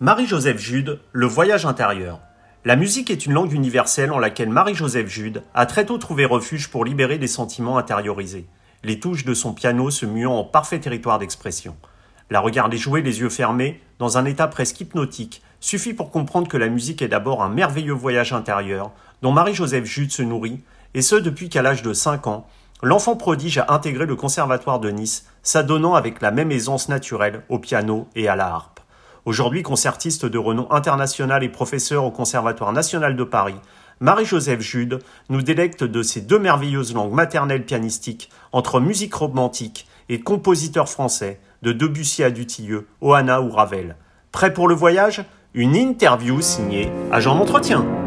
Marie-Joseph Jude, Le voyage intérieur. La musique est une langue universelle en laquelle Marie-Joseph Jude a très tôt trouvé refuge pour libérer des sentiments intériorisés, les touches de son piano se muant en parfait territoire d'expression. La regarder jouer les yeux fermés, dans un état presque hypnotique, suffit pour comprendre que la musique est d'abord un merveilleux voyage intérieur dont Marie-Joseph Jude se nourrit, et ce depuis qu'à l'âge de 5 ans, l'enfant prodige a intégré le conservatoire de Nice, s'adonnant avec la même aisance naturelle au piano et à la harpe. Aujourd'hui concertiste de renom international et professeur au Conservatoire national de Paris, Marie-Joseph Jude nous délecte de ces deux merveilleuses langues maternelles pianistiques entre musique romantique et compositeur français de Debussy à Dutilleux, Oana ou Ravel. Prêt pour le voyage? Une interview signée Agent d'entretien.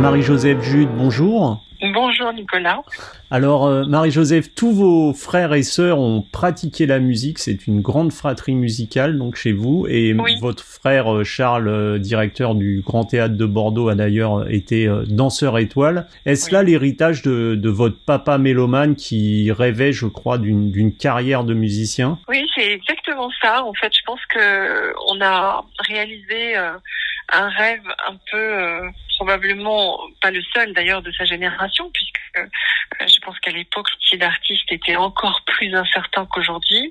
Marie-Joseph Jude, bonjour. Bonjour Nicolas. Alors euh, Marie-Joseph, tous vos frères et sœurs ont pratiqué la musique, c'est une grande fratrie musicale donc chez vous et votre frère euh, Charles, euh, directeur du Grand Théâtre de Bordeaux, a d'ailleurs été danseur étoile. Est-ce là l'héritage de, de, votre papa mélomane qui rêvait, je crois, d'une carrière de musicien? Oui, c'est exactement ça. En fait, je pense que on a réalisé un rêve un peu probablement pas le seul d'ailleurs de sa génération, puisque euh, je pense qu'à l'époque, le d'artiste était encore plus incertain qu'aujourd'hui.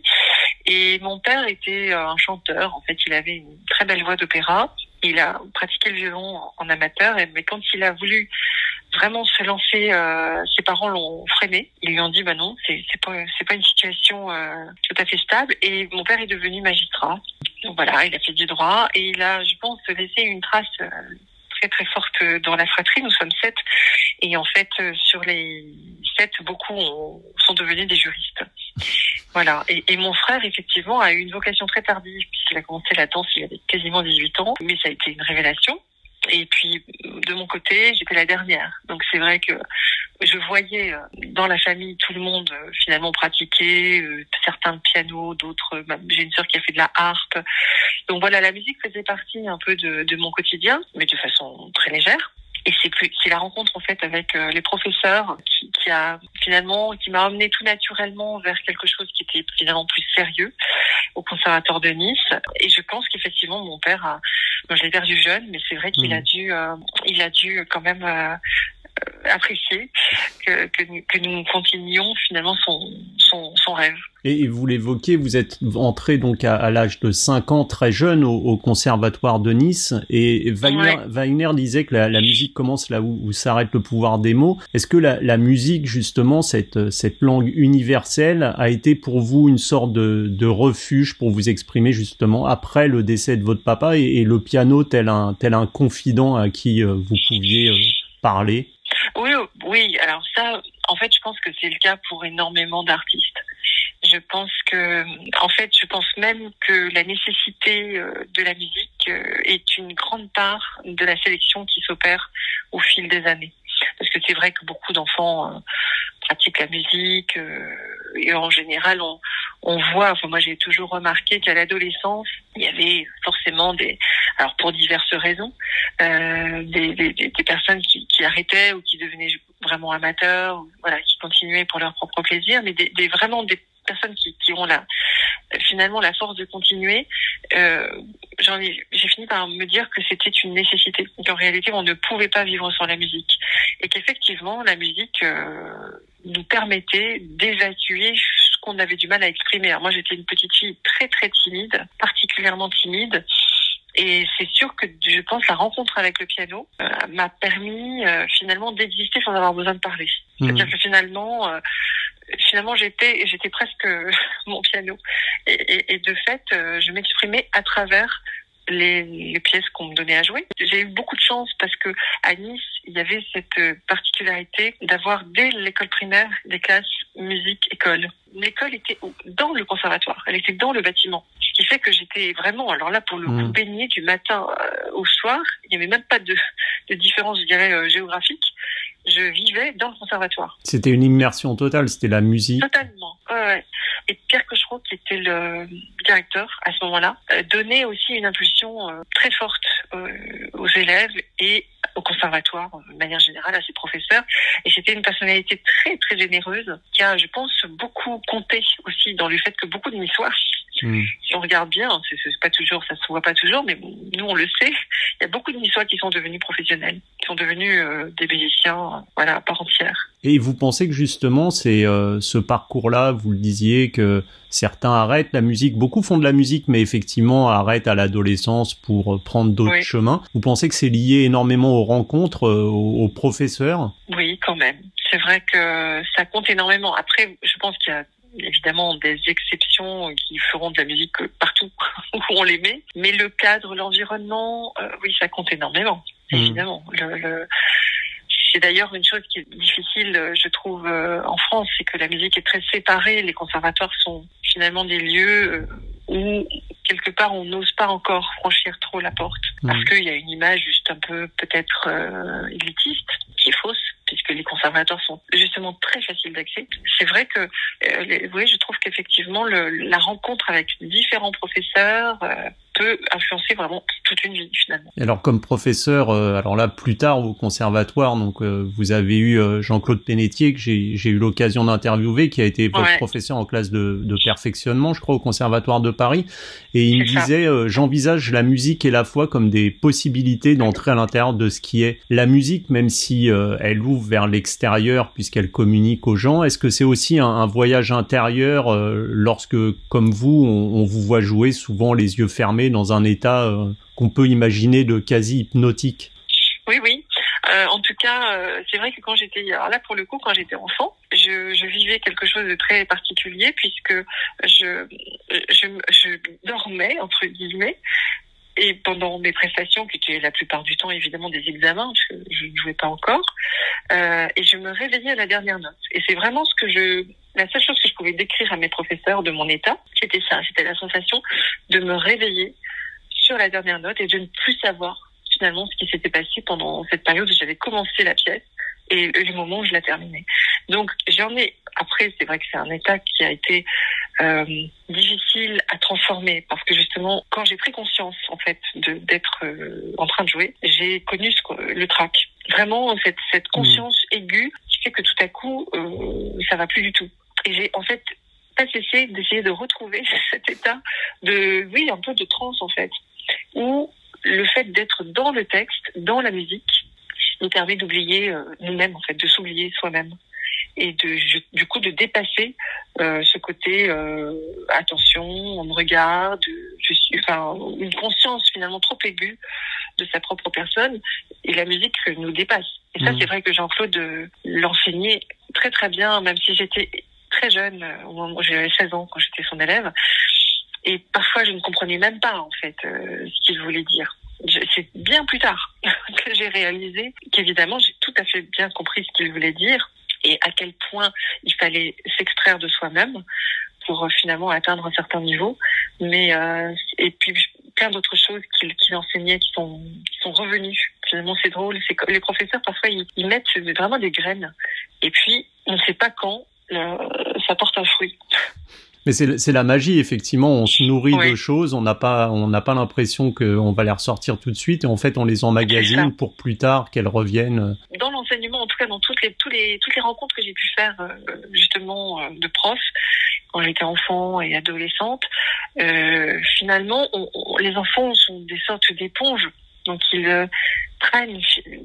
Et mon père était euh, un chanteur, en fait, il avait une très belle voix d'opéra. Il a pratiqué le violon en amateur, mais quand il a voulu vraiment se lancer, euh, ses parents l'ont freiné. Ils lui ont dit bah non, c'est pas pas une situation euh, tout à fait stable. Et mon père est devenu magistrat. Donc voilà, il a fait du droit et il a, je pense, laissé une trace euh, très très forte dans la fratrie. Nous sommes sept et en fait euh, sur les sept, beaucoup sont devenus des juristes. Voilà. Et, et, mon frère effectivement a eu une vocation très tardive puisqu'il a commencé la danse il avait quasiment 18 ans, mais ça a été une révélation. Et puis de mon côté, j'étais la dernière. Donc c'est vrai que je voyais euh, dans la famille tout le monde euh, finalement pratiquer, euh, certains le piano, d'autres. J'ai une sœur qui a fait de la harpe. Donc voilà, la musique faisait partie un peu de, de mon quotidien, mais de façon très légère. Et c'est plus, c'est la rencontre en fait avec les professeurs qui, qui a finalement, qui m'a amené tout naturellement vers quelque chose qui était finalement plus sérieux au conservatoire de Nice. Et je pense qu'effectivement mon père a, je l'ai perdu jeune, mais c'est vrai qu'il a mmh. dû, il a dû quand même euh, apprécier que, que, que, nous continuions finalement son, son, son rêve. Et vous l'évoquez, vous êtes entré donc à, à l'âge de 5 ans, très jeune, au, au conservatoire de Nice, et Wagner, Wagner disait que la, la, musique commence là où, où s'arrête le pouvoir des mots. Est-ce que la, la, musique, justement, cette, cette langue universelle, a été pour vous une sorte de, de refuge pour vous exprimer justement après le décès de votre papa et, et le piano tel un, tel un confident à qui euh, vous pouviez euh, parler? Oui, oui. Alors ça, en fait, je pense que c'est le cas pour énormément d'artistes. Je pense que, en fait, je pense même que la nécessité euh, de la musique euh, est une grande part de la sélection qui s'opère au fil des années. Parce que c'est vrai que beaucoup d'enfants euh, pratiquent la musique et en général, on, on voit. Enfin, moi, j'ai toujours remarqué qu'à l'adolescence, il y avait forcément des, alors pour diverses raisons, euh, des, des, des, personnes qui, qui, arrêtaient ou qui devenaient vraiment amateurs, voilà, qui continuaient pour leur propre plaisir, mais des, des vraiment des personnes qui, qui ont la finalement la force de continuer. Euh, j'en ai, j'ai fini par me dire que c'était une nécessité, qu'en réalité on ne pouvait pas vivre sans la musique, et qu'effectivement la musique euh, nous permettait d'évacuer ce qu'on avait du mal à exprimer. Alors moi j'étais une petite fille très très timide, particulièrement timide. Et c'est sûr que je pense la rencontre avec le piano euh, m'a permis euh, finalement d'exister sans avoir besoin de parler. Mmh. C'est-à-dire que finalement, euh, finalement j'étais j'étais presque mon piano et, et, et de fait euh, je m'exprimais à travers les, les pièces qu'on me donnait à jouer. J'ai eu beaucoup de chance parce que à Nice, il y avait cette particularité d'avoir dès l'école primaire des classes musique école. L'école était dans le conservatoire, elle était dans le bâtiment. Ce qui fait que j'étais vraiment, alors là pour le coup, mmh. baignée du matin euh, au soir. Il n'y avait même pas de, de différence, je dirais, euh, géographique. Je vivais dans le conservatoire. C'était une immersion totale, c'était la musique. Totalement, ouais. Et Pierre Cochereau, qui était le directeur à ce moment-là, euh, donnait aussi une impulsion euh, très forte euh, aux élèves et au conservatoire, de manière générale, à ses professeurs. Et c'était une personnalité très, très généreuse, qui a, je pense, beaucoup compté aussi dans le fait que beaucoup de misoires Hmm. Si on regarde bien, c'est pas toujours, ça se voit pas toujours, mais nous on le sait. Il y a beaucoup de musiciens qui sont devenus professionnels, qui sont devenus euh, des musiciens, voilà, à part entière. Et vous pensez que justement, c'est euh, ce parcours-là, vous le disiez, que certains arrêtent la musique, beaucoup font de la musique, mais effectivement arrêtent à l'adolescence pour euh, prendre d'autres chemins. Vous pensez que c'est lié énormément aux rencontres, aux, aux professeurs? Oui, quand même. C'est vrai que ça compte énormément. Après, je pense qu'il y a évidemment des exceptions qui feront de la musique partout où on les met. Mais le cadre, l'environnement, euh, oui, ça compte énormément, mmh. évidemment. Le, C'est d'ailleurs une chose qui est difficile, je trouve, euh, en France, c'est que la musique est très séparée. Les conservatoires sont finalement des lieux euh, où quelque part on n'ose pas encore franchir trop la porte mmh. parce qu'il y a une image juste un peu peut-être élitiste qui est fausse puisque les conservateurs sont justement très faciles d'accès. C'est vrai que, euh, je trouve qu'effectivement, la rencontre avec différents professeurs euh, peut influencer vraiment toute une vie finalement. alors comme professeur, euh, alors là plus tard au conservatoire, donc vous avez eu Jean-Claude Pénétier que j'ai eu l'occasion d'interviewer, qui a été votre professeur en classe de, de, perfectionnement, je crois, au conservatoire de Paris, et il me disait j'envisage la musique et la foi comme des possibilités d'entrer à l'intérieur de ce qui est la musique, même si elle ouvre vers l'extérieur puisqu'elle communique aux gens. Est-ce que c'est aussi un, voyage intérieur euh, lorsque, comme vous, on, vous voit jouer souvent les yeux fermés dans un état euh, qu'on peut imaginer de quasi hypnotique Oui, oui. Euh, en tout cas, c'est vrai que quand j'étais, là pour le coup, quand j'étais enfant, je, je, vivais quelque chose de très particulier puisque je, je, je dormais entre guillemets et pendant mes prestations, qui étaient la plupart du temps évidemment des examens, que je ne jouais pas encore, euh, et je me réveillais à la dernière note. Et c'est vraiment ce que je, la seule chose que je pouvais décrire à mes professeurs de mon état, c'était ça, c'était la sensation de me réveiller sur la dernière note et de ne plus savoir finalement ce qui s'était passé pendant cette période où j'avais commencé la pièce et le moment où je la terminais. Donc j'en ai après c'est vrai que c'est un état qui a été euh, difficile à transformer parce que justement quand j'ai pris conscience en fait d'être euh, en train de jouer j'ai connu ce, le trac vraiment cette, cette mmh. conscience aiguë qui fait que tout à coup euh, ça va plus du tout et j'ai en fait pas cessé d'essayer de retrouver cet état de oui un peu de transe en fait où le fait d'être dans le texte dans la musique nous permet d'oublier euh, nous-mêmes en fait de s'oublier soi-même et de du coup de dépasser euh, ce côté euh, attention, on me regarde, je suis, enfin une conscience finalement trop aiguë de sa propre personne et la musique nous dépasse. Et ça, mmh. c'est vrai que Jean-Claude l'enseignait très très bien, même si j'étais très jeune, au moment j'avais 16 ans quand j'étais son élève, et parfois je ne comprenais même pas en fait ce qu'il voulait dire. C'est bien plus tard que j'ai réalisé qu'évidemment j'ai tout à fait bien compris ce qu'il voulait dire et à quel point il fallait s'extraire de soi-même pour euh, finalement atteindre un certain niveau. Mais euh, et puis plein d'autres choses qu'il enseignait qui sont qui sont revenues. Finalement, c'est drôle. Les professeurs parfois ils, mettent vraiment des graines et puis on ne sait pas quand euh, ça porte un fruit. Mais c'est la magie, effectivement. On se nourrit de choses, on n'a pas, on n'a pas l'impression qu'on va les ressortir tout de suite, et en fait, on les emmagasine pour plus tard qu'elles reviennent. Dans l'enseignement, en tout cas, dans toutes les, tous les, toutes les rencontres que j'ai pu faire, euh, justement, euh, de profs, quand j'étais enfant et adolescente, euh, finalement, les enfants sont des sortes d'éponges. Donc, ils prennent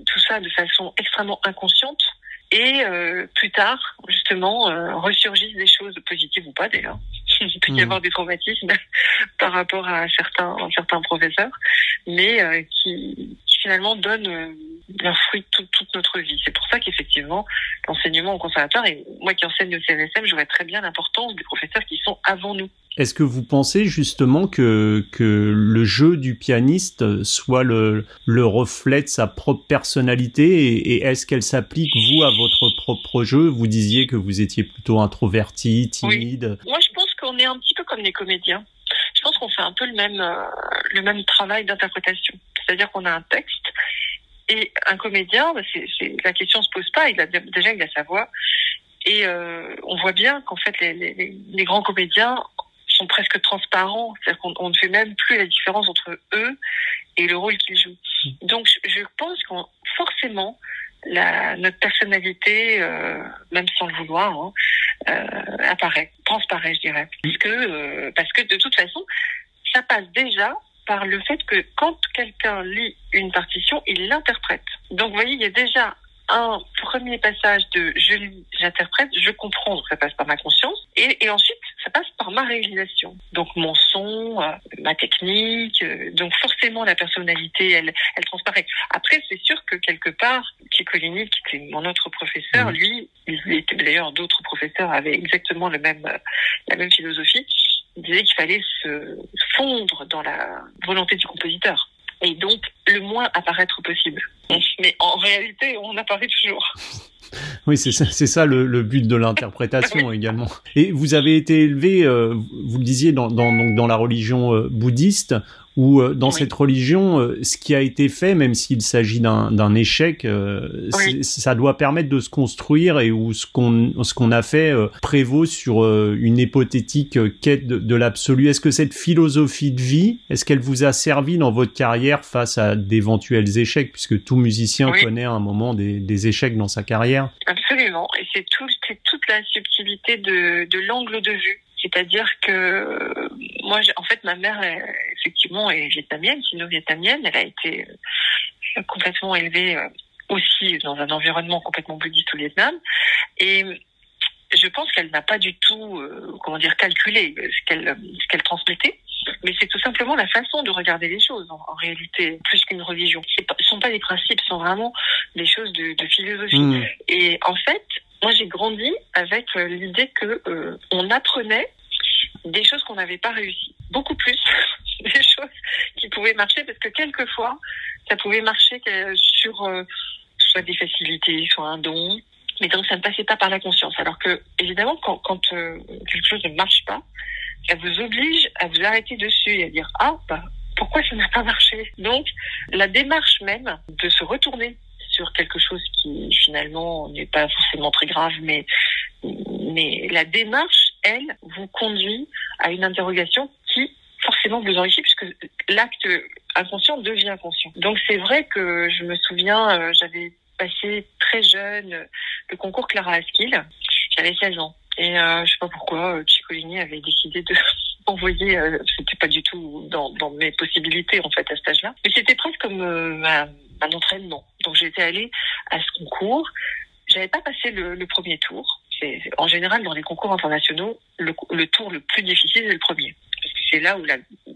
tout ça de façon extrêmement inconsciente et euh, plus tard, justement, euh, ressurgissent des choses positives ou pas d'ailleurs. Il peut y hmm. avoir des traumatismes par rapport à certains, certains professeurs, mais euh, qui, finalement donnent un fruit toute, toute notre vie. C'est pour ça qu'effectivement, l'enseignement au conservatoire, et moi qui enseigne au CNSM, je vois très bien l'importance des professeurs qui sont avant nous. Est-ce que vous pensez justement que, que le jeu du pianiste soit le, le reflet de sa propre personnalité et, est-ce qu'elle s'applique, vous, à votre propre jeu? Vous disiez que vous étiez plutôt introverti, timide. Moi, je pense qu'on est un petit peu comme les comédiens. Je pense qu'on fait un peu le même, euh, le même travail d'interprétation. C'est-à-dire qu'on a un texte et un comédien, bah, la question se pose pas. Il a déjà il a sa voix et euh, on voit bien qu'en fait les, les, les, grands comédiens sont presque transparents. C'est-à-dire qu'on ne fait même plus la différence entre eux et le rôle qu'ils jouent. Mm. Donc, je pense qu'il forcément la, notre personnalité, euh, même sans le vouloir, hein, euh, apparaît, transparaît, je dirais. Parce que, parce que de toute façon, ça passe déjà par le fait que quand quelqu'un lit une partition, il l'interprète. Donc, vous voyez, il y a déjà un premier passage de je lis, j'interprète, je comprends, donc ça passe par ma conscience, et, et, ensuite ça passe par ma réalisation. Donc mon son, euh, ma technique, euh, donc forcément la personnalité, elle, elle transparaît. Après, c'est sûr que quelque part, Ciccolini, qui était mon autre professeur, mmh. lui, il était d'ailleurs d'autres professeurs avaient exactement le même, euh, la même philosophie. Il disait qu'il fallait se fondre dans la volonté du compositeur. Et donc le moins apparaître possible. Mais en réalité, on apparaît toujours. Oui, c'est ça, ça le, le, but de l'interprétation également. Et vous avez été élevé, euh, vous le disiez, dans, dans, donc dans la religion euh, bouddhiste où euh, dans oui. cette religion, ce qui a été fait, même s'il s'agit d'un échec, oui. ça doit permettre de se construire et où ce qu'on qu'on a fait prévaut sur une hypothétique quête de, de l'absolu. Est-ce que cette philosophie de vie, est-ce qu'elle vous a servi dans votre carrière face à d'éventuels échecs, puisque tout musicien oui. connaît à un moment des, des, échecs dans sa carrière Absolument, et c'est tout, toute la subtilité de, de l'angle de vue. C'est-à-dire que moi, en fait, ma mère, effectivement, est vietnamienne, sino-vietnamienne. Elle a été complètement élevée aussi dans un environnement complètement bouddhiste au Vietnam. Et je pense qu'elle n'a pas du tout, euh, comment dire, calculé ce qu'elle ce qu'elle transmettait. Mais c'est tout simplement la façon de regarder les choses en, en réalité, plus qu'une religion. Ce ne sont pas des principes, ce sont vraiment des choses de, de philosophie. Mmh. Et en fait, moi j'ai grandi avec l'idée que euh, on apprenait des choses qu'on n'avait pas réussi, beaucoup plus des choses qui pouvaient marcher parce que quelquefois ça pouvait marcher sur euh, soit des facilités, soit un don, mais donc ça ne passait pas par la conscience. Alors que évidemment quand, quand euh, quelque chose ne marche pas, ça vous oblige à vous arrêter dessus et à dire ah bah pourquoi ça n'a pas marché? Donc la démarche même de se retourner sur quelque chose qui finalement n'est pas forcément très grave, mais mais la démarche, elle, vous conduit à une interrogation qui forcément vous enrichit puisque l'acte inconscient devient conscient. Donc c'est vrai que je me souviens, euh, j'avais passé très jeune le concours Clara Askill, j'avais 16 ans. Et euh, je sais pas pourquoi, euh, Ciccolini avait décidé de envoyer, euh, c'était pas du tout dans, mes possibilités en fait à cet âge-là, mais c'était presque comme euh, un entraînement. Donc j'étais allée à ce concours, j'avais pas passé le, premier tour. C'est en général dans les concours internationaux, le, tour le plus difficile c'est le premier, parce que c'est là où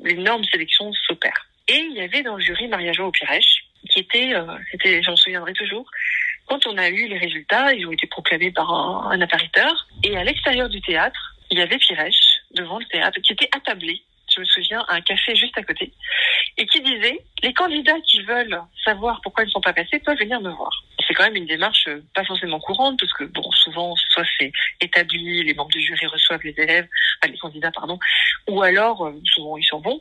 l'énorme sélection s'opère. Et il y avait dans le jury Maria-Jo Pirèche, qui était, euh, c'était, j'en souviendrai toujours, quand on a eu les résultats, ils ont été proclamés par un, appariteur, et à l'extérieur du théâtre, il y avait Pirèche devant le théâtre qui était attablé, je me souviens, à un café juste à côté, et qui disait les candidats qui veulent savoir pourquoi ils ne sont pas passés peuvent venir me voir. C'est quand même une démarche pas forcément courante parce que bon, souvent soit c'est établi, les membres du jury reçoivent les élèves, enfin, les candidats pardon, ou alors souvent ils sont bons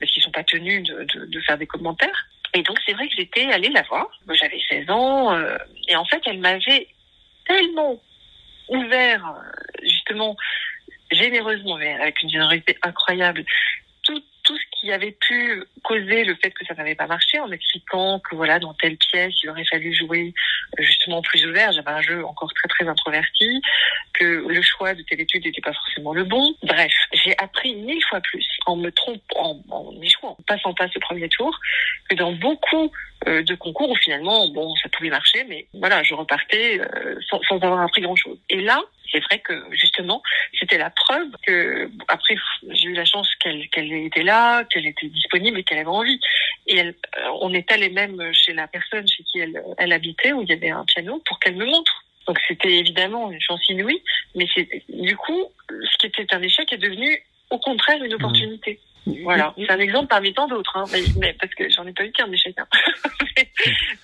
parce qu'ils sont pas tenus de faire des commentaires. Et donc c'est vrai que j'étais allée la voir. J'avais 16 ans euh, et en fait elle m'avait tellement ouvert justement généreusement, mais avec une générosité incroyable, tout, ce qui avait pu causer le fait que ça n'avait pas marché en expliquant que voilà, dans telle pièce, il aurait fallu jouer justement plus ouvert. J'avais un jeu encore très très introverti, que le choix de telle étude n'était pas forcément le bon. Bref, j'ai appris mille fois plus en me trompant, en, en échouant, en passant pas ce premier tour, que dans beaucoup euh, de concours où finalement, bon, ça pouvait marcher, mais voilà, je repartais euh, sans, sans avoir appris grand chose. Et là, c'est vrai que justement, c'était la preuve que après j'ai eu la chance qu'elle qu'elle était là, qu'elle était disponible et qu'elle avait envie. Et elle, euh, on est allé même chez la personne chez qui elle, elle habitait où il y avait un piano pour qu'elle me montre. Donc c'était évidemment une chance inouïe, mais c'est du coup ce qui était un échec est devenu au contraire une opportunité. Mmh. Voilà, c'est un exemple parmi tant d'autres, hein, mais, mais, parce que j'en ai pas eu qu'un échec. Hein. mais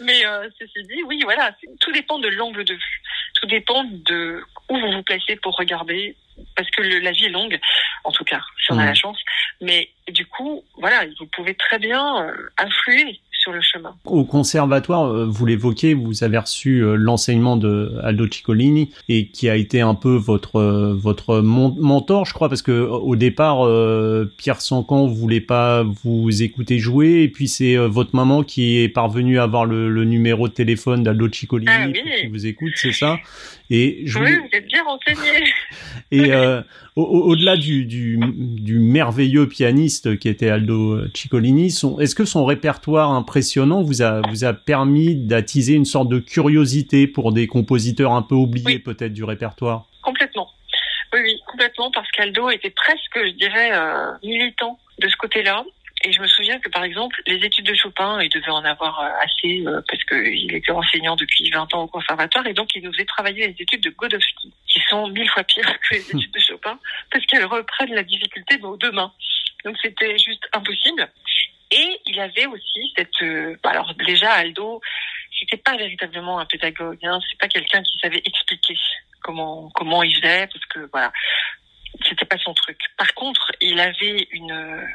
mais euh, ceci dit, oui, voilà, tout dépend de l'angle de vue, tout dépend de où vous vous placez pour regarder, parce que le, la vie est longue, en tout cas, si on mmh. a la chance. Mais du coup, voilà, vous pouvez très bien euh, influer sur le chemin. Au conservatoire, euh, vous l'évoquez, vous avez reçu euh, l'enseignement de Aldo Ciccolini et qui a été un peu votre votre mentor, je crois, parce que au départ, Pierre Sancan voulait pas vous écouter jouer et puis c'est votre maman qui est parvenue à avoir le, numéro de téléphone d'Aldo Ciccolini ah qui vous écoute, c'est ça? Et je oui, vous êtes bien renseigné. et au-delà du, du, du, merveilleux pianiste qui était Aldo Ciccolini, est-ce que son répertoire impressionnant vous a, vous a permis d'attiser une sorte de curiosité pour des compositeurs un peu oubliés peut-être du répertoire? Complètement. Oui, oui, complètement, parce qu'Aldo était presque, je dirais, euh, militant de ce côté-là. Et je me souviens que, par exemple, les études de Chopin, il devait en avoir euh, assez, euh, parce qu'il était enseignant depuis 20 ans au conservatoire, et donc il nous faisait travailler les études de Godowski, qui sont mille fois pires que les études de Chopin, parce qu'elles reprennent la difficulté de deux mains. Donc c'était juste impossible. Et il avait aussi cette, euh, bah, alors déjà Aldo, c'était pas véritablement un pédagogue, hein, c'est pas quelqu'un qui savait expliquer comment comment il faisait, parce que voilà, c'était pas son truc. Par contre, il avait une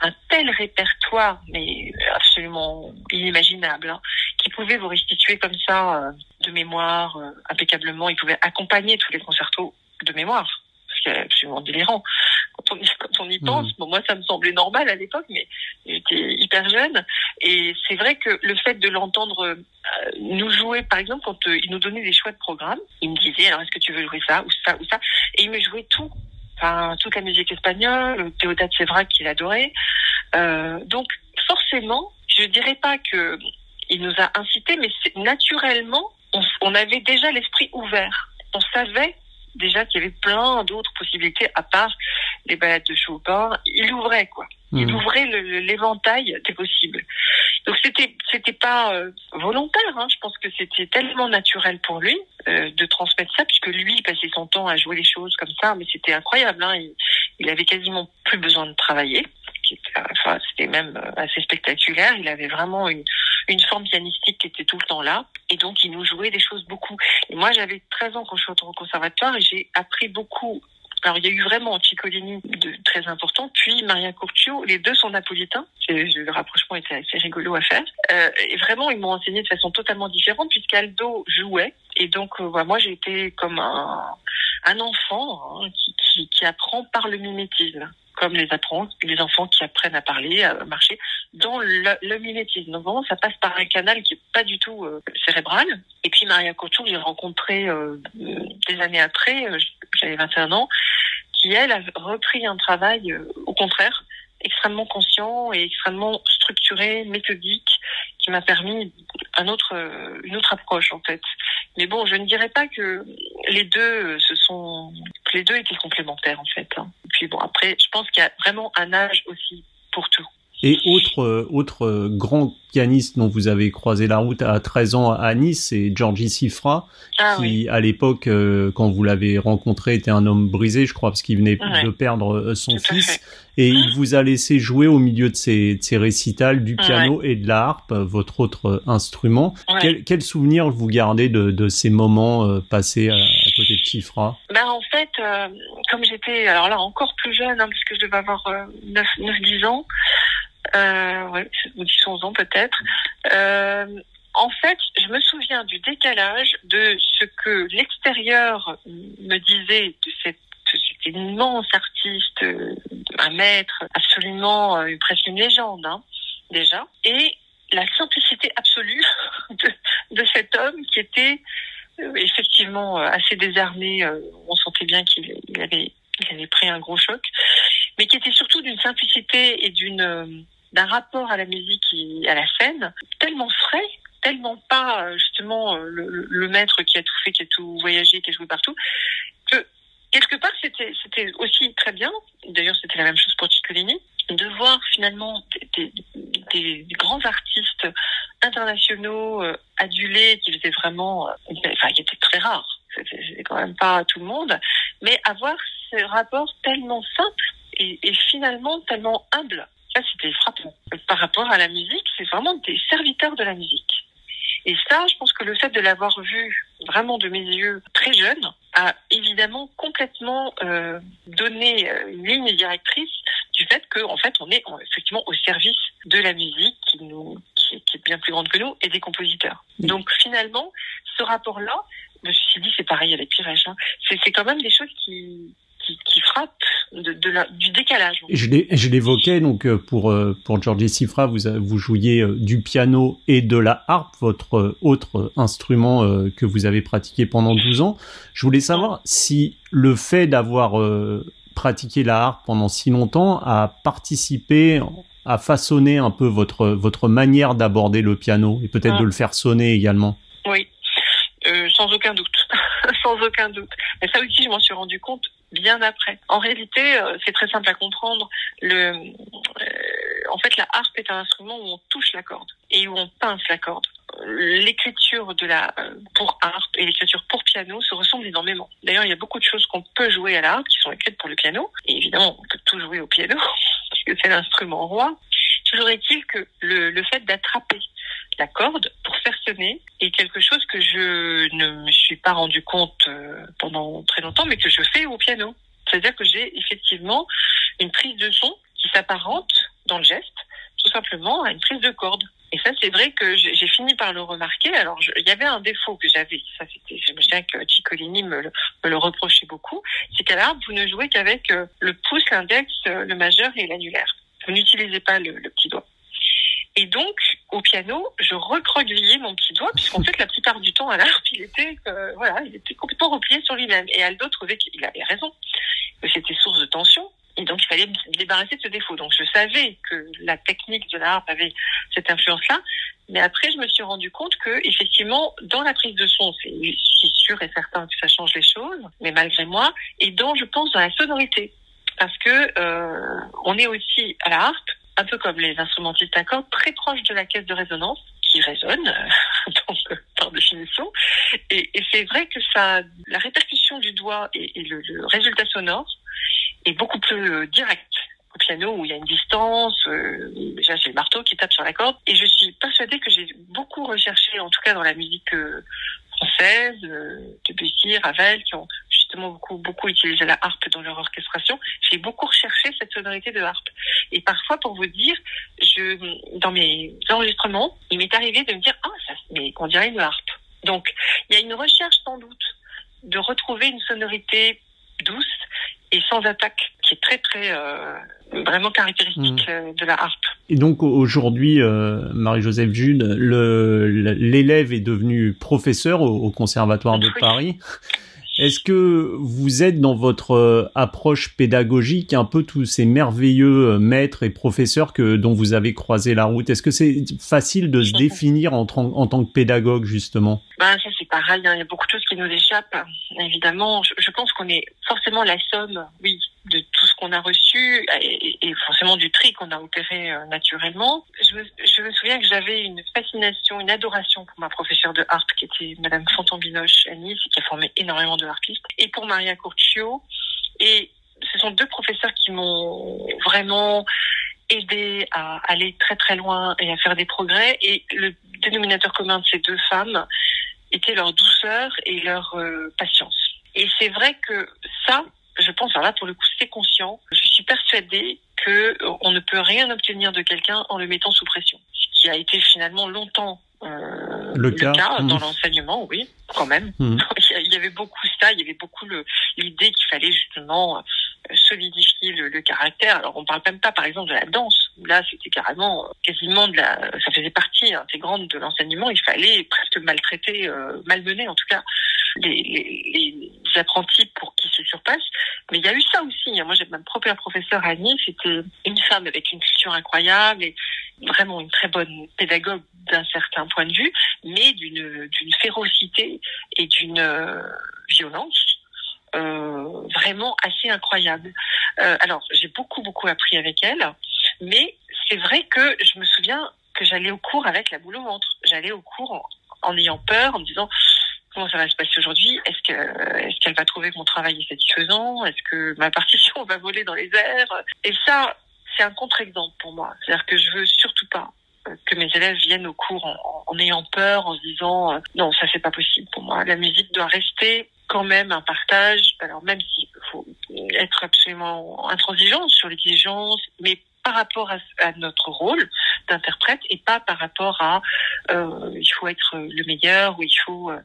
un tel répertoire, mais absolument inimaginable, hein, qui pouvait vous restituer comme ça euh, de mémoire euh, impeccablement. Il pouvait accompagner tous les concertos de mémoire, ce qui est absolument délirant. Quand on, quand on y pense, mmh. bon, moi ça me semblait normal à l'époque, mais j'étais hyper jeune. Et c'est vrai que le fait de l'entendre euh, nous jouer, par exemple, quand il nous donnait des choix de programme, il me disait alors est-ce que tu veux jouer ça ou ça ou ça, et il me jouait tout enfin toute la musique espagnole, Théodate Sévrac qu'il adorait. Euh, donc forcément, je dirais pas que il nous a incité, mais naturellement, on, on avait déjà l'esprit ouvert. On savait déjà qu'il y avait plein d'autres possibilités à part les balades de Chopin. Il ouvrait quoi. Il mmh. ouvrait l'éventail des possibles. Donc c'était c'était pas euh, volontaire. Hein. Je pense que c'était tellement naturel pour lui euh, de transmettre ça, puisque lui il passait son temps à jouer les choses comme ça. Mais c'était incroyable. Hein. Il, il avait quasiment plus besoin de travailler. C'était même euh, assez spectaculaire. Il avait vraiment une, forme pianistique qui était tout le temps là. Et donc, il nous jouait des choses beaucoup. Et moi, j'avais 13 ans quand je suis entrée au conservatoire et j'ai appris beaucoup alors il y a eu vraiment Ciccolini de très important, puis Maria Curcio, les deux sont napolitains. Le rapprochement était assez rigolo à faire. Euh, et vraiment, ils m'ont enseigné de façon totalement différente puisqu'Aldo jouait. Et donc, euh, moi, j'ai été comme un, enfant hein, qui apprend par le mimétisme comme les, les enfants qui apprennent à parler, à marcher, dans le, le mimétisme. Donc vraiment, ça passe par un canal qui est pas du tout euh, cérébral. Et puis Maria Couture, j'ai rencontré euh, des années après, euh, j'avais 21 ans, qui elle a repris un travail au contraire extrêmement conscient et extrêmement structuré, méthodique, qui m'a permis un autre, une autre approche en fait. Mais bon, je ne dirais pas que les deux se sont, les deux étaient complémentaires en fait. Puis bon, après, je pense qu'il y a vraiment un âge aussi pour tout. Et autre, euh, autre euh, grand pianiste dont vous avez croisé la route à 13 ans à Nice, c'est Georgi Sifra, ah qui à l'époque, euh, quand vous l'avez rencontré, était un homme brisé, je crois, parce qu'il venait de perdre son fils. Et il vous a laissé jouer au milieu de ses, de ses récitals du piano et de la harpe, votre autre instrument. Quel, quel, souvenir vous gardez de, de ces moments passés à, ben, En fait, comme j'étais alors là encore plus jeune, hein, parce que je devais avoir 9-10 ans, euh, ou 10 11 ans peut-être. Euh, en fait, je me souviens du décalage de ce que l'extérieur me disait de cette cet immense artiste, un maître, absolument euh, presque une légende hein, déjà, et la simplicité absolue de, cet homme qui était euh, effectivement euh, assez désarmé. on sentait bien qu'il avait, pris un gros choc, mais qui était surtout d'une simplicité et d'une d'un rapport à la musique et à la scène tellement frais, tellement pas euh, justement euh, le, le, maître qui a tout fait, qui a tout voyagé, qui a joué partout, que quelque part c'était c'était aussi très bien. D'ailleurs c'était la même chose pour Ciccolini de voir finalement des, des, des grands artistes internationaux euh, adulés qui faisaient vraiment, enfin qui étaient très rares. C'était quand même pas tout le monde, mais avoir ce rapport tellement simple et, et finalement tellement humble c'était frappant. Par rapport à la musique, c'est vraiment des serviteurs de la musique. Et ça, je pense que le fait de l'avoir vu vraiment de mes yeux très jeune a évidemment complètement euh, donné euh, une ligne directrice du fait qu'en en fait on est effectivement au service de la musique qui nous qui, bien plus grandes que nous, et des compositeurs. Donc finalement, ce rapport-là, je me suis dit, c'est pareil avec Pires, hein, c'est quand même des choses qui, qui, frappe de, du décalage. Je l'évoquais donc euh, pour euh, pour Georges Sifra, vous vous jouiez euh, du piano et de la harpe, votre autre instrument que vous avez pratiqué pendant 12 ans. Je voulais savoir si le fait d'avoir pratiqué la harpe pendant si longtemps a participé à façonner un peu votre votre manière d'aborder le piano et peut-être ah. de le faire sonner également. Oui, sans aucun doute, sans aucun doute. Mais ça aussi, je m'en suis rendu compte bien après. En réalité, euh, c'est très simple à comprendre. Le, euh, en fait, la harpe est un instrument où on touche la corde et où on pince la corde. L'écriture de la pour harpe et l'écriture pour piano se ressemblent énormément. D'ailleurs, il y a beaucoup de choses qu'on peut jouer à la harpe qui sont écrites pour le piano. Et évidemment, on peut tout jouer au piano puisque c'est l'instrument roi. Toujours est-il que le, le fait d'attraper la corde pour faire sonner est quelque chose que je ne me suis pas rendu compte euh, pendant très longtemps, mais que je fais au piano. C'est-à-dire que j'ai effectivement une prise de son qui s'apparente dans le geste, tout simplement à une prise de corde. Et ça, c'est vrai que j'ai fini par le remarquer. Alors, il y avait un défaut que j'avais. Ça, c'était, je me souviens que Ciccolini me le, me le reprochait beaucoup. C'est qu'à l'harpe, vous ne jouez qu'avec euh, le pouce, l'index, euh, le majeur et l'annulaire. Vous n'utilisez pas le petit doigt. Et donc, au piano, je recroquevillais mon petit doigt, puisqu'en fait, la plupart du temps, à l'harpe, il était, euh, voilà, il était complètement replié sur lui-même. Et Aldo trouvait qu'il avait raison, que c'était source de tension. Et donc, il fallait me débarrasser de ce défaut. Donc, je savais que la technique de la avait cette influence-là. Mais après, je me suis rendu compte que, effectivement, dans la prise de son, c'est sûr et certain que ça change les choses, mais malgré moi, et dans, je pense, dans la sonorité. Parce que euh, on est aussi à la harpe un peu comme les instrumentistes à cordes, très proche de la caisse de résonance qui résonne, donc, par définition. Et, et c'est vrai que ça, la répercussion du doigt et, le, résultat sonore est beaucoup plus euh, direct au piano où il y a une distance. Euh, déjà, c'est le marteau qui tape sur la corde. Et je suis persuadée que j'ai beaucoup recherché, en tout cas dans la musique euh, française, euh, Debussy, Ravel, qui ont justement beaucoup, beaucoup utilisé la harpe dans leur orchestration. J'ai beaucoup recherché cette sonorité de harpe. Et parfois, pour vous dire, je, dans mes enregistrements, il m'est arrivé de me dire, ah, ça, mais on dirait une harpe. Donc, il y a une recherche sans doute de retrouver une sonorité douce et sans attaque, qui est très très euh, vraiment caractéristique mmh. euh, de la harpe. Et donc aujourd'hui, euh, Marie-Joseph Jude, l'élève est devenu professeur au, au Conservatoire de Paris. Est-ce que vous êtes dans votre euh, approche pédagogique un peu tous ces merveilleux euh, maîtres et professeurs que dont vous avez croisé la route? Est-ce que c'est facile de se définir en, en, tant que pédagogue justement? Ben ça c'est pareil, hein. il y a beaucoup de choses qui nous échappent. Évidemment, je, je pense qu'on est forcément la somme, oui, qu'on a reçu et, forcément du tri qu'on a opéré euh, naturellement. Je me, souviens que j'avais une fascination, une adoration pour ma professeure de harpe qui était Madame Fonton-Binoche à Nice, qui a formé énormément de harpistes, et pour Maria Curcio. Et ce sont deux professeurs qui m'ont vraiment aidé à aller très très loin et à faire des progrès. Et le dénominateur commun de ces deux femmes était leur douceur et leur euh, patience. Et c'est vrai que ça, je pense, alors là, pour le coup, c'est conscient. Je suis persuadée que euh, on ne peut rien obtenir de quelqu'un en le mettant sous pression. Ce qui a été finalement longtemps euh, le, cas, dans mmh. l'enseignement, oui, quand même. Mmh. il y avait beaucoup ça, il y avait beaucoup l'idée qu'il fallait justement euh, solidifier le, le, caractère. Alors on parle même pas, par exemple, de la danse. Là, c'était carrément quasiment de la, ça faisait partie intégrante de l'enseignement. Il fallait presque maltraiter, euh, malmener en tout cas les, les, les apprentis pour qu'ils se surpassent. Mais il y a eu ça aussi. Moi, j'ai ma propre professeure à Nice, c'était une femme avec une culture incroyable et vraiment une très bonne pédagogue d'un certain point de vue, mais d'une d'une férocité et d'une euh, violence euh, vraiment assez incroyable. Euh, alors, j'ai beaucoup beaucoup appris avec elle, mais c'est vrai que je me souviens que j'allais au cours avec la boule au ventre. J'allais au cours en, en ayant peur, en me disant comment ça va se passer aujourd'hui Est-ce que est-ce qu'elle va trouver que mon travail est satisfaisant Est-ce que ma partition va voler dans les airs Et ça, c'est un contre-exemple pour moi. C'est-à-dire que je veux surtout pas euh, que mes élèves viennent au cours en, ayant peur, en se disant euh, non, ça c'est pas possible pour moi. La musique doit rester quand même un partage. Alors même s'il faut être absolument intransigeant sur l'exigence, mais par rapport à, notre rôle, d'interprète et pas par rapport à euh, il faut être le meilleur ou il faut euh,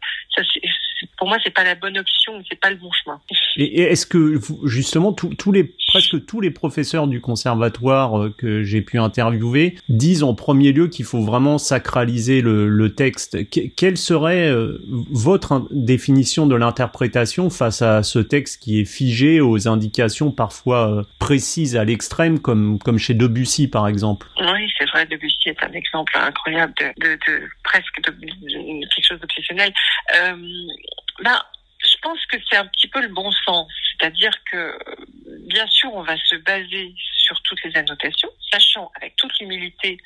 pour moi c'est pas la bonne option c'est pas le bon chemin. Et, est-ce que justement tous les presque tous les professeurs du conservatoire euh, que j'ai pu interviewer disent en premier lieu qu'il faut vraiment sacraliser le, texte. Quelle serait votre définition de l'interprétation face à ce texte qui est figé aux indications parfois précises à l'extrême comme comme chez Debussy par exemple oui c'est vrai Debussy est un exemple incroyable de, presque quelque chose d'obsessionnel. Euh, ben, je pense que c'est un petit peu le bon sens, c'est-à-dire que bien sûr on va se baser sur toutes les annotations, sachant avec toute l'humilité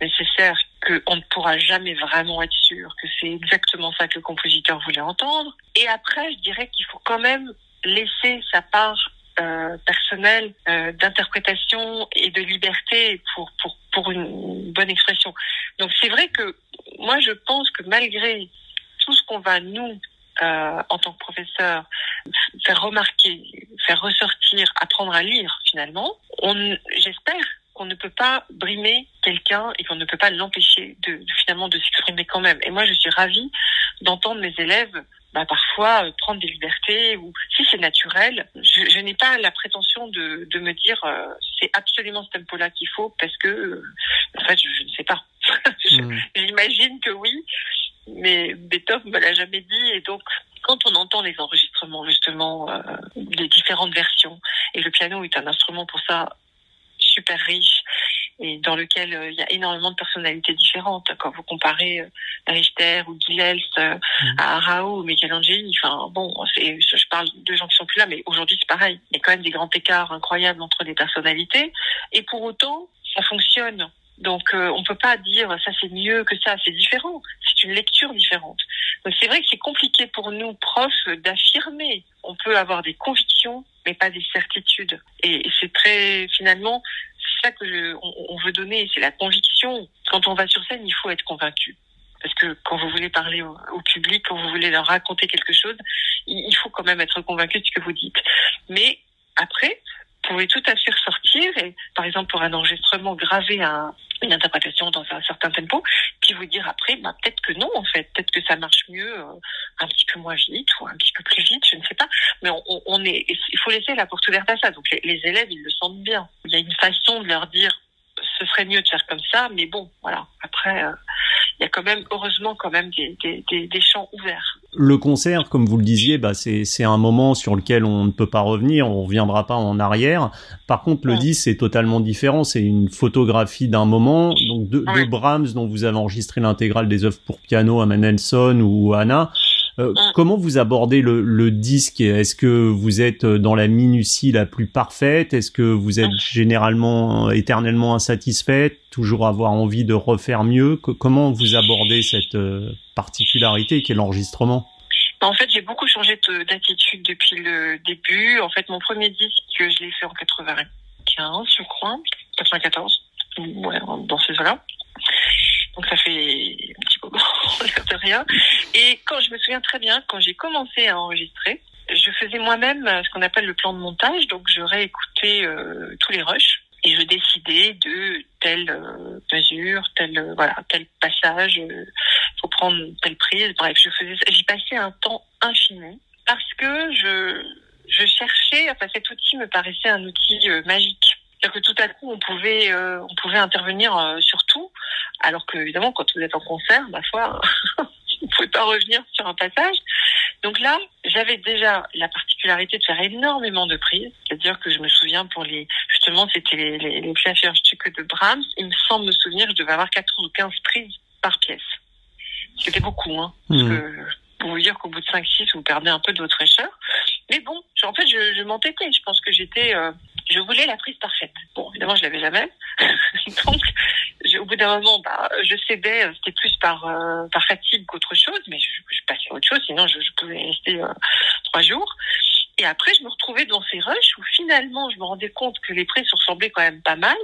nécessaire qu'on ne pourra jamais vraiment être sûr que c'est exactement ça que le compositeur voulait entendre. Et après, je dirais qu'il faut quand même laisser sa part euh, personnelle euh, d'interprétation et de liberté pour, pour, pour une bonne expression. Donc c'est vrai que moi je pense que malgré tout ce qu'on va nous euh, en tant que professeur faire remarquer, faire ressortir, apprendre à lire finalement, j'espère qu'on ne peut pas brimer quelqu'un et qu'on ne peut pas l'empêcher finalement de s'exprimer quand même. Et moi je suis ravie d'entendre mes élèves bah, parfois euh, prendre des libertés ou si c'est naturel. Je, je n'ai pas la prétention de, de me dire euh, c'est absolument ce tempo-là qu'il faut parce que euh, en fait je, je, ne sais pas. Hmm. J'imagine que oui, mais Beethoven me l'a jamais dit et donc quand on entend les enregistrements justement des différentes versions et le piano est un instrument pour ça super riche et dans lequel euh, il y a énormément de personnalités différentes. Quand vous comparez euh, Richter ou Gilels euh, mm. à Arao ou Michelangelo, enfin bon, je parle de gens qui sont plus là, mais aujourd'hui c'est pareil. Il y a quand même des grands écarts incroyables entre les personnalités, et pour autant, ça fonctionne. Donc on peut pas dire ça c'est mieux que ça, c'est différent. C'est une lecture différente. Donc c'est vrai que c'est compliqué pour nous profs d'affirmer. On peut avoir des convictions, mais pas des certitudes. Et c'est très finalement que on, veut donner, c'est la conviction. Quand on va sur scène, il faut être convaincu. Parce que quand vous voulez parler au, public, quand vous voulez leur raconter quelque chose, il, faut quand même être convaincu de ce que vous dites. Mais après, pouvez tout à fait ressortir et, par exemple, pour un enregistrement, graver un, une interprétation dans un certain tempo, puis vous dire après, bah, peut-être que non, en fait, peut-être que ça marche mieux euh, un petit peu moins vite ou un petit peu plus vite, je ne sais pas. Mais on, on est, il faut laisser la porte ouverte à ça. Donc les, les, élèves, ils le sentent bien. Il y a une façon de leur dire, ce serait mieux de faire comme ça, mais bon, voilà. Après, euh, il y a quand même, heureusement, quand même des, des, des, des champs ouverts. Le concert, comme vous le disiez, bah c'est un moment sur lequel on ne peut pas revenir, on reviendra pas en arrière. Par contre, le ouais. 10, c'est totalement différent. C'est une photographie d'un moment. Donc, de, ouais. de, Brahms, dont vous avez enregistré l'intégrale des œuvres pour piano à Mendelssohn ou Anna. Euh, ouais. Comment vous abordez le, le disque? Est-ce que vous êtes dans la minutie la plus parfaite? Est-ce que vous êtes généralement éternellement insatisfaite? Toujours avoir envie de refaire mieux? Comment vous abordez cette euh, particularité qui est l'enregistrement en fait, j'ai beaucoup changé d'attitude depuis le début. En fait, mon premier disque, je l'ai fait en 95, je crois, 94, ouais, dans ces eaux-là. Donc ça fait un petit moment, de rien. Et quand je me souviens très bien, quand j'ai commencé à enregistrer, je faisais moi-même ce qu'on appelle le plan de montage. Donc je réécoutais euh, tous les rushs et je décidais de telle euh, mesure, tel euh, voilà, tel passage, euh, faut prendre telle prise. Bref, je faisais j'y passais un temps infini parce que je je cherchais, enfin cet outil me paraissait un outil euh, magique. C'est-à-dire que tout à coup on pouvait euh, on pouvait intervenir euh, sur tout, alors que évidemment quand vous êtes en concert, ma foi, vous pouvez pas revenir sur un passage. Donc là, j'avais déjà la particularité de faire énormément de prises, c'est-à-dire que je me souviens pour les, justement, c'était les, les, les de Brahms, il me semble me souvenir, je devais avoir 14 ou 15 prises par pièce. C'était beaucoup, hein, mmh. que pour vous dire qu'au bout de 5-6, vous perdez un peu de votre fraîcheur. Mais bon, en fait, je, je m'entêtais, je pense que j'étais, euh, je voulais la prise parfaite. Bon, évidemment, je l'avais jamais. Donc, au bout d'un moment, bah, je cédais, c'était plus par, euh, par fatigue qu'autre chose, mais je, passais à autre chose, sinon je, pouvais rester euh, trois jours. Et après, je me retrouvais dans ces rushs où finalement, je me rendais compte que les prises se ressemblaient quand même pas mal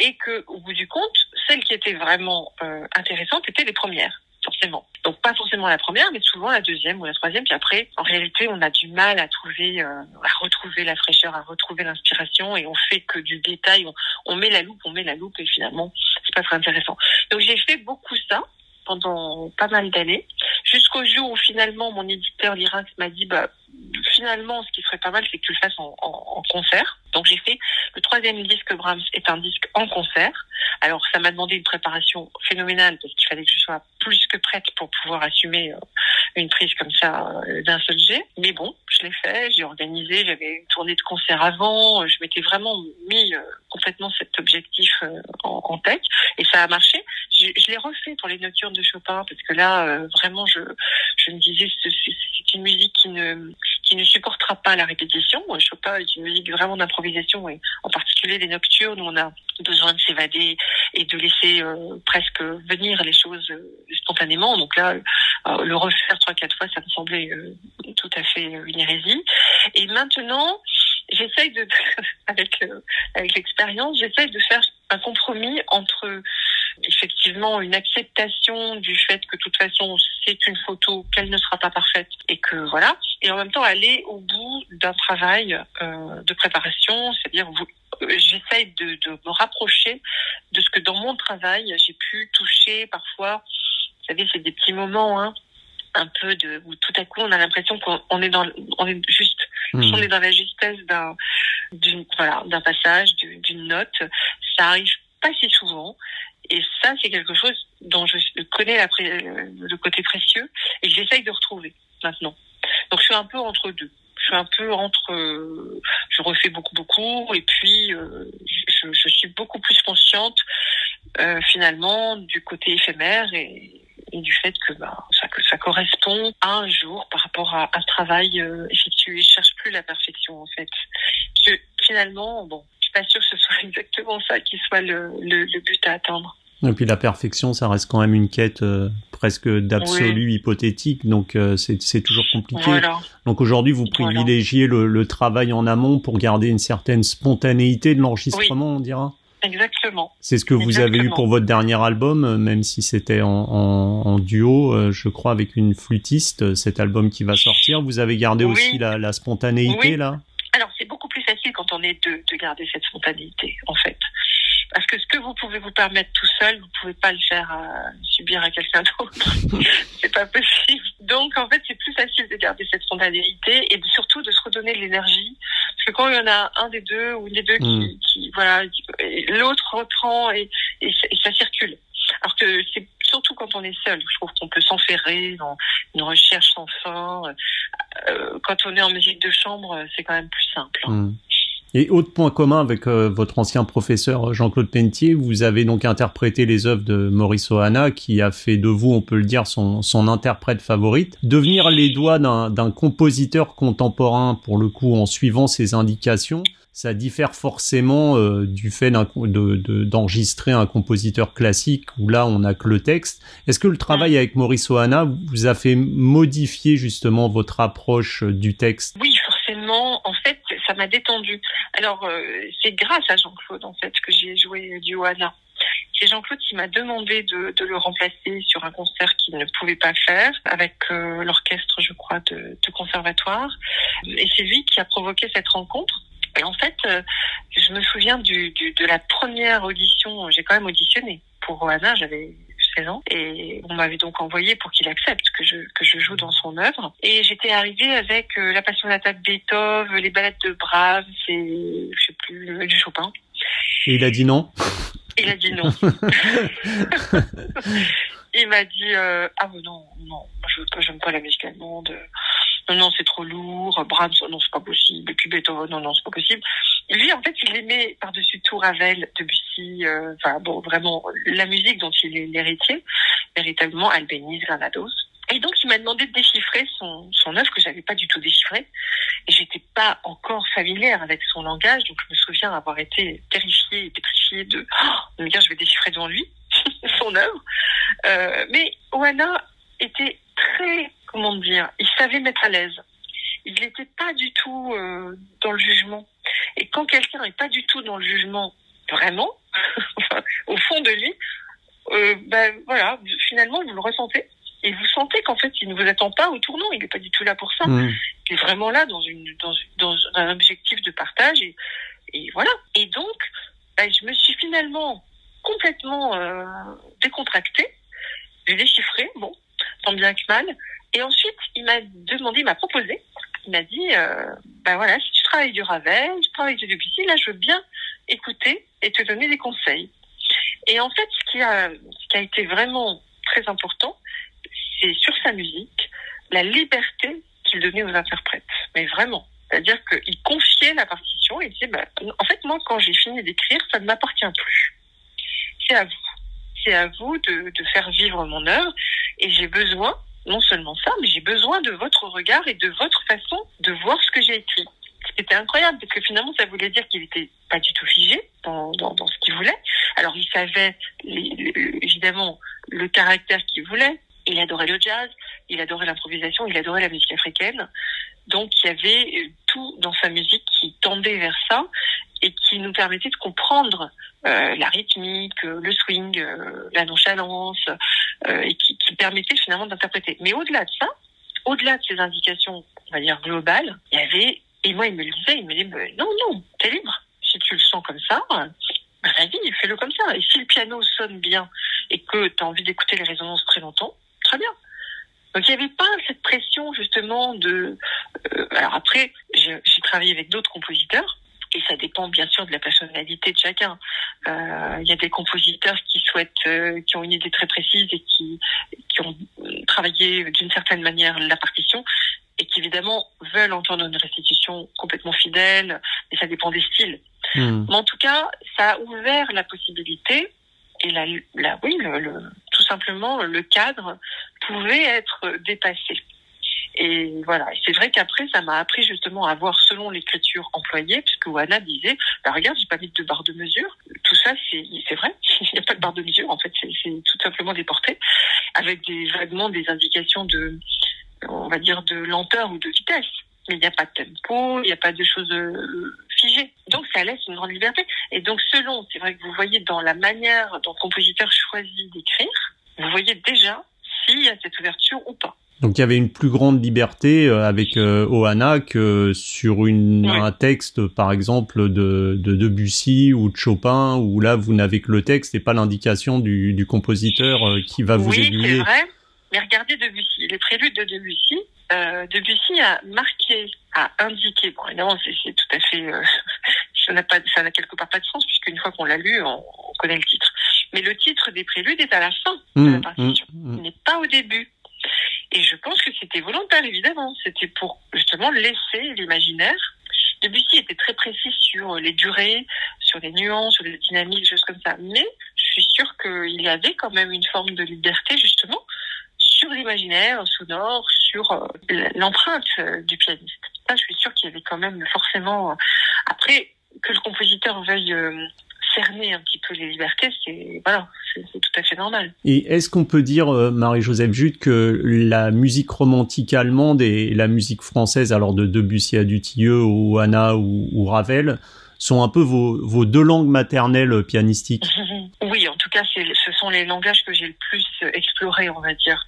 et que, au bout du compte, celles qui étaient vraiment euh, intéressantes étaient les premières forcément. Donc pas forcément la première, mais souvent la deuxième ou la troisième. Puis après, en réalité, on a du mal à trouver, euh, à retrouver la fraîcheur, à retrouver l'inspiration, et on fait que du détail. On, met la loupe, on met la loupe, et finalement, c'est pas très intéressant. Donc j'ai fait beaucoup ça pendant pas mal d'années, jusqu'au jour où finalement mon éditeur Lyrinx m'a dit bah finalement ce qui serait pas mal c'est que tu le fasses en, en, en concert. Donc j'ai fait le troisième disque Brahms est un disque en concert. Alors ça m'a demandé une préparation phénoménale parce qu'il fallait que je sois plus que prête pour pouvoir assumer euh, une prise comme ça euh, d'un seul jet. Mais bon, je l'ai fait, j'ai organisé, j'avais une tournée de concert avant, je m'étais vraiment mis euh, complètement cet objectif en, en tête et ça a marché. Je, je l'ai refait pour les nocturnes de Chopin parce que là vraiment je je me disais c'est une musique qui ne ne supportera pas la répétition. Chopin est une musique vraiment d'improvisation et en particulier les nocturnes où on a besoin de s'évader et de laisser euh, presque venir les choses euh, spontanément. Donc là, euh, le refaire trois quatre fois, ça me semblait tout à fait une hérésie. Et maintenant, j'essaye de, avec avec l'expérience, j'essaye de faire un compromis entre effectivement une acceptation du fait que de toute façon c'est une photo, qu'elle ne sera pas parfaite et que voilà, et en même temps aller au bout d'un travail euh, de préparation, c'est-à-dire j'essaye de, me rapprocher de ce que dans mon travail j'ai pu toucher parfois. Vous savez, c'est des petits moments, hein, un peu de où tout à coup on a l'impression qu'on est dans, est juste, mmh. on est dans la justesse d'un, d'une voilà, d'un passage, d'une note. Ça arrive pas si souvent. Et ça, c'est quelque chose dont je connais la, le côté précieux et j'essaye de retrouver maintenant. Donc je suis un peu entre deux. Je suis un peu entre, euh, je refais beaucoup beaucoup et puis euh, je, je, suis beaucoup plus consciente euh, finalement du côté éphémère et, et du fait que bah, ça, que ça correspond à un jour par rapport à un travail euh, effectué. Je cherche plus la perfection en fait. Je, finalement, bon, pas sûr que ce soit exactement ça qui soit le, le, le but à atteindre. Et puis la perfection, ça reste quand même une quête euh, presque d'absolu oui. hypothétique, donc euh, c'est toujours compliqué. Voilà. Donc aujourd'hui, vous privilégiez voilà. le, le, travail en amont pour garder une certaine spontanéité de l'enregistrement, oui. on dira? Exactement. C'est ce que vous Exactement. avez eu pour votre dernier album, euh, même si c'était en, en, en, duo, euh, je crois, avec une flûtiste, euh, cet album qui va sortir. Vous avez gardé oui. aussi la, la spontanéité oui. là? Alors c'est beaucoup plus facile quand on est deux de garder cette spontanéité, en fait. Parce que ce que vous pouvez vous permettre tout seul, vous pouvez pas le faire à, subir à quelqu'un d'autre. c'est pas possible. Donc, en fait, c'est plus facile de garder cette spontanéité et de, surtout de se redonner de l'énergie. Parce que quand il y en a un des deux ou une des deux qui, mm. qui voilà, l'autre reprend et, et, et, ça circule. Alors que c'est surtout quand on est seul, je trouve qu'on peut s'enferrer dans une recherche sans fin. Euh, quand on est en musique de chambre, c'est quand même plus simple. Mm. Et autre point commun avec euh, votre ancien professeur Jean-Claude Pentier, vous avez donc interprété les œuvres de Maurice Ohana, qui a fait de vous, on peut le dire, son, son interprète favorite. Devenir les doigts d'un compositeur contemporain, pour le coup, en suivant ses indications, ça diffère forcément euh, du fait d'enregistrer de, de, un compositeur classique où là on n'a que le texte. Est-ce que le travail avec Maurice Ohana vous a fait modifier justement votre approche du texte? Oui, m'a détendu. Alors, euh, c'est grâce à Jean-Claude, en fait, que j'ai joué du Ohana. C'est Jean-Claude qui m'a demandé de, le remplacer sur un concert qu'il ne pouvait pas faire avec euh, l'orchestre, je crois, de, conservatoire. Et c'est lui qui a provoqué cette rencontre. Et en fait, euh, je me souviens du, de la première audition. J'ai quand même auditionné pour Ohana. J'avais 16 ans et on m'avait donc envoyé pour qu'il accepte que je que je joue dans son œuvre et j'étais arrivée avec euh, la Passionata de Beethoven, les ballades de Brahms et je sais plus du Chopin. Et il a dit non. Il a dit non. il m'a dit euh, ah non non je j'aime pas la musique allemande non non c'est trop lourd. Brahms non c'est pas possible. Et puis non non c'est pas possible. Lui en fait il aimait par dessus tout Ravel Debussy euh, enfin bon vraiment la musique dont il est l'héritier véritablement Albéniz Granados. Et donc il m'a demandé de déchiffrer son son œuvre que j'avais pas du tout déchiffrée. Et j'étais pas encore familière avec son langage donc je me souviens avoir été terrifiée et pétrifiée de, oh, je vais déchiffrer devant lui son œuvre. Euh, mais Oana était très, comment dire, il savait mettre à l'aise. Il n'était pas du tout euh, dans le jugement. Et quand quelqu'un n'est pas du tout dans le jugement, vraiment, au fond de lui, euh, ben voilà, finalement vous le ressentez. Et vous sentez qu'en fait, il ne vous attend pas au tournant. Il n'est pas du tout là pour ça. Mmh. Il est vraiment là dans une dans, dans un objectif de partage. Et, et voilà. Et donc, ben, je me suis finalement complètement euh, décontracté. J'ai déchiffré, bon, tant bien que mal. Et ensuite, il m'a demandé, il m'a proposé, il m'a dit, euh, ben voilà, si tu travailles du Ravel, tu travailles du Debussy, là, je veux bien écouter et te donner des conseils. Et en fait, ce qui a, été vraiment très important, c'est sur sa musique, la liberté qu'il donnait aux interprètes. Mais vraiment. C'est-à-dire qu'il confiait la partition et disait, bah, en fait, moi, quand j'ai fini d'écrire, ça ne m'appartient plus. C'est à vous. C'est à vous de faire vivre mon œuvre. Et j'ai besoin, non seulement ça, mais j'ai besoin de votre regard et de votre façon de voir ce que j'ai écrit. C'était incroyable parce que finalement, ça voulait dire qu'il était pas du tout figé dans, dans, dans ce qu'il voulait. Alors, il savait évidemment le caractère qu'il voulait. Il adorait le jazz, il adorait l'improvisation, il adorait la musique africaine. Donc, il y avait tout dans sa musique qui tendait vers ça et qui nous permettait de comprendre euh, la rythmique, le swing, euh, la nonchalance, euh, et qui, permettait finalement d'interpréter. Mais au-delà de ça, au-delà de ces indications, on va dire globales, il y avait et moi, il me le disait, il me dit, non, non, t'es libre. Si tu le sens comme ça, bah, vas-y, fais-le comme ça. Et si le piano sonne bien et que tu as envie d'écouter les résonances très longtemps, très bien. Donc il n'y avait pas cette pression justement de... Euh, alors après, j'ai travaillé avec d'autres compositeurs et ça dépend bien sûr de la personnalité de chacun. Euh, il y a des compositeurs qui souhaitent, euh, qui ont une idée très précise et qui, qui ont travaillé d'une certaine manière la partition et qui évidemment veulent entendre une restitution complètement fidèle, et ça dépend des styles. Hmm. Mais en tout cas, ça a ouvert la possibilité, et la, la oui, le, simplement, le cadre pouvait être dépassé. Et voilà, c'est vrai qu'après, ça m'a appris justement à voir selon l'écriture employée, puisque Wana disait, bah regarde, j'ai pas mis de barre de mesure. Tout ça, c'est vrai, il n'y a pas de barre de mesure, en fait, c'est tout simplement des portées, avec des vaguement des indications de, on va dire, de lenteur ou de vitesse. Mais il n'y a pas de tempo, il n'y a pas de choses euh, figées. Donc ça laisse une grande liberté. Et donc selon, c'est vrai que vous voyez dans la manière dont le compositeur choisit d'écrire, vous voyez déjà s'il y a cette ouverture ou pas. Donc il y avait une plus grande liberté euh, avec euh, Ohana que sur une, un texte, par exemple, de, de Debussy ou de Chopin, où là vous n'avez que le texte et pas l'indication du, du compositeur qui va vous aiguiller. Oui, c'est vrai. Mais regardez Debussy, les préludes de Debussy. Euh, Debussy a marqué, a indiqué. Bon, évidemment, c'est tout à fait. Euh, ça n'a pas, ça n'a quelque part pas de sens puisqu'une fois qu'on l'a lu, on, connaît le titre. Mais le titre des préludes est à la fin de la mmh, partition. Mmh, mmh. Il n'est pas au début. Et je pense que c'était volontaire, évidemment. C'était pour justement laisser l'imaginaire. Debussy était très précis sur les durées, sur les nuances, sur les dynamiques, choses comme ça. Mais je suis sûre qu'il y avait quand même une forme de liberté, justement, sur l'imaginaire sonore, sur euh, l'empreinte euh, du pianiste. Ça, je suis sûre qu'il y avait quand même forcément. Euh, après, que le compositeur veuille cerner un petit peu les libertés, c'est voilà, c'est tout à fait normal. Et est-ce qu'on peut dire, Marie-Joseph Jude, que la musique romantique allemande et la musique française, alors de Debussy à Dutilleux ou Anna ou, Ravel, sont un peu vos, vos deux langues maternelles pianistiques? Oui, en tout cas, ce sont les langages que j'ai le plus explorés, on va dire.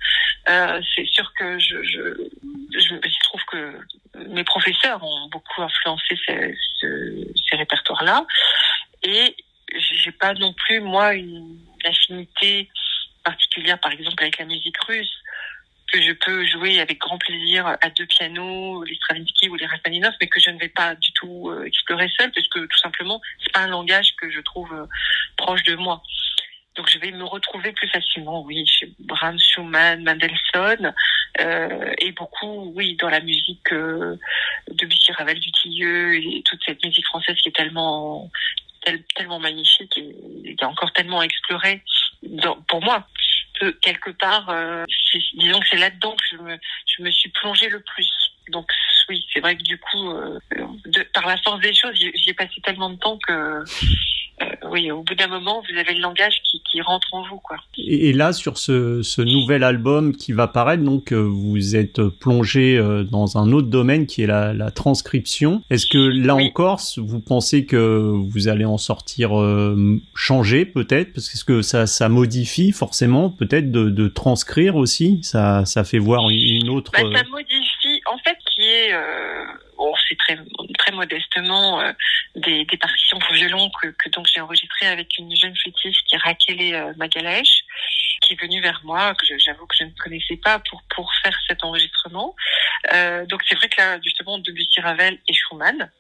Euh, c'est sûr que je, je, je, trouve que mes professeurs ont beaucoup influencé ces, ces répertoires-là. Et j'ai pas non plus, moi, une affinité particulière, par exemple, avec la musique russe que je peux jouer avec grand plaisir à deux pianos, les Stravinsky ou les Rachmaninoff, mais que je ne vais pas du tout euh, explorer seul, parce que tout simplement, c'est pas un langage que je trouve euh, proche de moi. Donc je vais me retrouver plus facilement, oui, chez Brahms, Schumann, Mendelssohn, euh, et beaucoup, oui, dans la musique de Bussy Ravel, du Tilleux, et toute cette musique française qui est tellement, tellement magnifique et, a encore tellement à explorer pour moi. Que quelque part, euh, disons que c'est là-dedans que je me, je me suis plongée le plus. Donc oui, c'est vrai que du coup, euh, de, par la force des choses, j'y ai passé tellement de temps que euh, oui, au bout d'un moment, vous avez le langage qui, qui rentre en vous, quoi. Et, là, sur ce, ce, nouvel album qui va paraître, donc euh, vous êtes plongé dans un autre domaine qui est la, la transcription. Est-ce que là encore, vous pensez que vous allez en sortir changé, peut-être, parce que ça, ça modifie forcément, peut-être de, de, transcrire aussi? Ça, ça fait voir une autre. Bah, ça modifie, est, bon, c'est très très modestement des, des, partitions pour violon que, donc j'ai enregistrées avec une jeune flûtiste qui est Raquel Magalèche qui est venue vers moi, que j'avoue que je ne connaissais pas pour pour faire cet enregistrement. Euh, donc c'est vrai que là justement Debussy, Ravel et Schumann.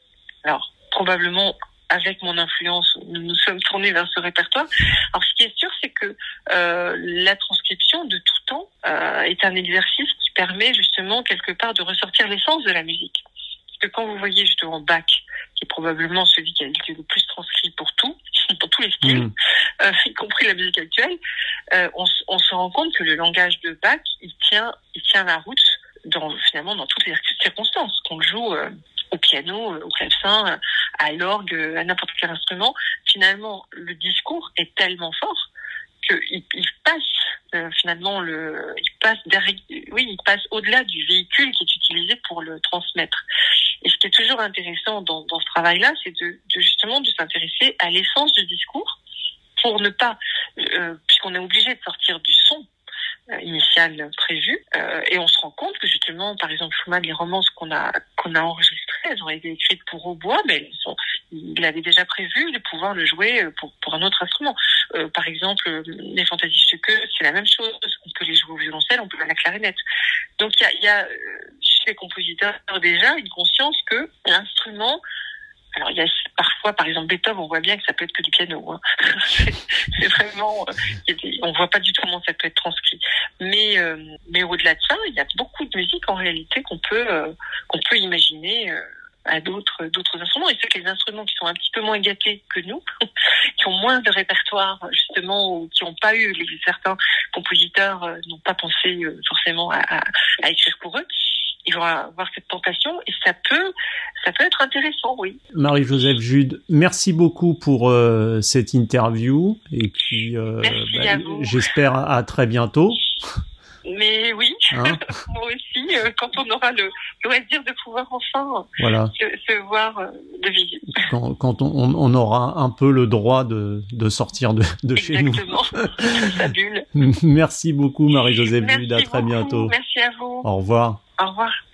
Alors probablement avec mon influence, nous nous sommes tournés vers ce répertoire. Alors, ce qui est sûr, c'est que euh, la transcription de tout temps euh, est un exercice qui permet justement quelque part de ressortir l'essence de la musique. Parce que quand vous voyez justement Bach, qui est probablement celui qui a été le plus transcrit pour tout, pour tous les styles, mmh. euh, y compris la musique actuelle, on, on, se rend compte que le langage de Bach, il tient, il tient la route dans, finalement dans toutes les circonstances. Qu'on joue au piano, au clavecin, à l'orgue, à n'importe quel instrument, finalement, le discours est tellement fort qu'il il passe euh, finalement le, il passe derrière, oui, il passe au-delà du véhicule qui est utilisé pour le transmettre. Et ce qui est toujours intéressant dans, ce travail-là, c'est de, justement de s'intéresser à l'essence du discours pour ne pas, euh, puisqu'on est obligé de sortir du son euh, initial prévu, euh, et on se rend compte que justement, par exemple, Schumann, les romances qu'on a qu'on a enregistrées, elles ont été écrites pour hautbois, mais elles sont, il avait déjà prévu de pouvoir le jouer euh, pour, pour un autre instrument. Euh, par exemple, les fantasies Stücke, c'est la même chose. On peut les jouer au violoncelle, on peut à la clarinette. Donc il y a chez les compositeurs déjà une conscience que l'instrument alors il y a parfois, par exemple Beethoven, on voit bien que ça peut être que du piano. Hein. c'est vraiment, euh, on voit pas du tout comment ça peut être transcrit. Mais euh, mais au-delà de ça, il y a beaucoup de musique en réalité qu'on peut euh, qu'on peut imaginer à d'autres d'autres instruments. Et c'est que les instruments qui sont un petit peu moins gâtés que nous, qui ont moins de répertoire justement, ou qui n'ont pas eu certains compositeurs n'ont pas pensé forcément à, à, à écrire pour eux ils vont avoir cette tentation et ça peut, ça peut être intéressant, oui. Marie-Joseph Jude, merci beaucoup pour euh, cette interview et puis euh, bah, j'espère à très bientôt. Mais oui, hein moi aussi, euh, quand on aura le loisir de pouvoir enfin voilà. se, voir euh, de visite. Quand, quand on, on, aura un peu le droit de, de sortir de, de chez nous. Exactement, sa bulle. Merci beaucoup Marie-Joseph Jude, à très bientôt. Merci à vous. Au revoir. Au revoir.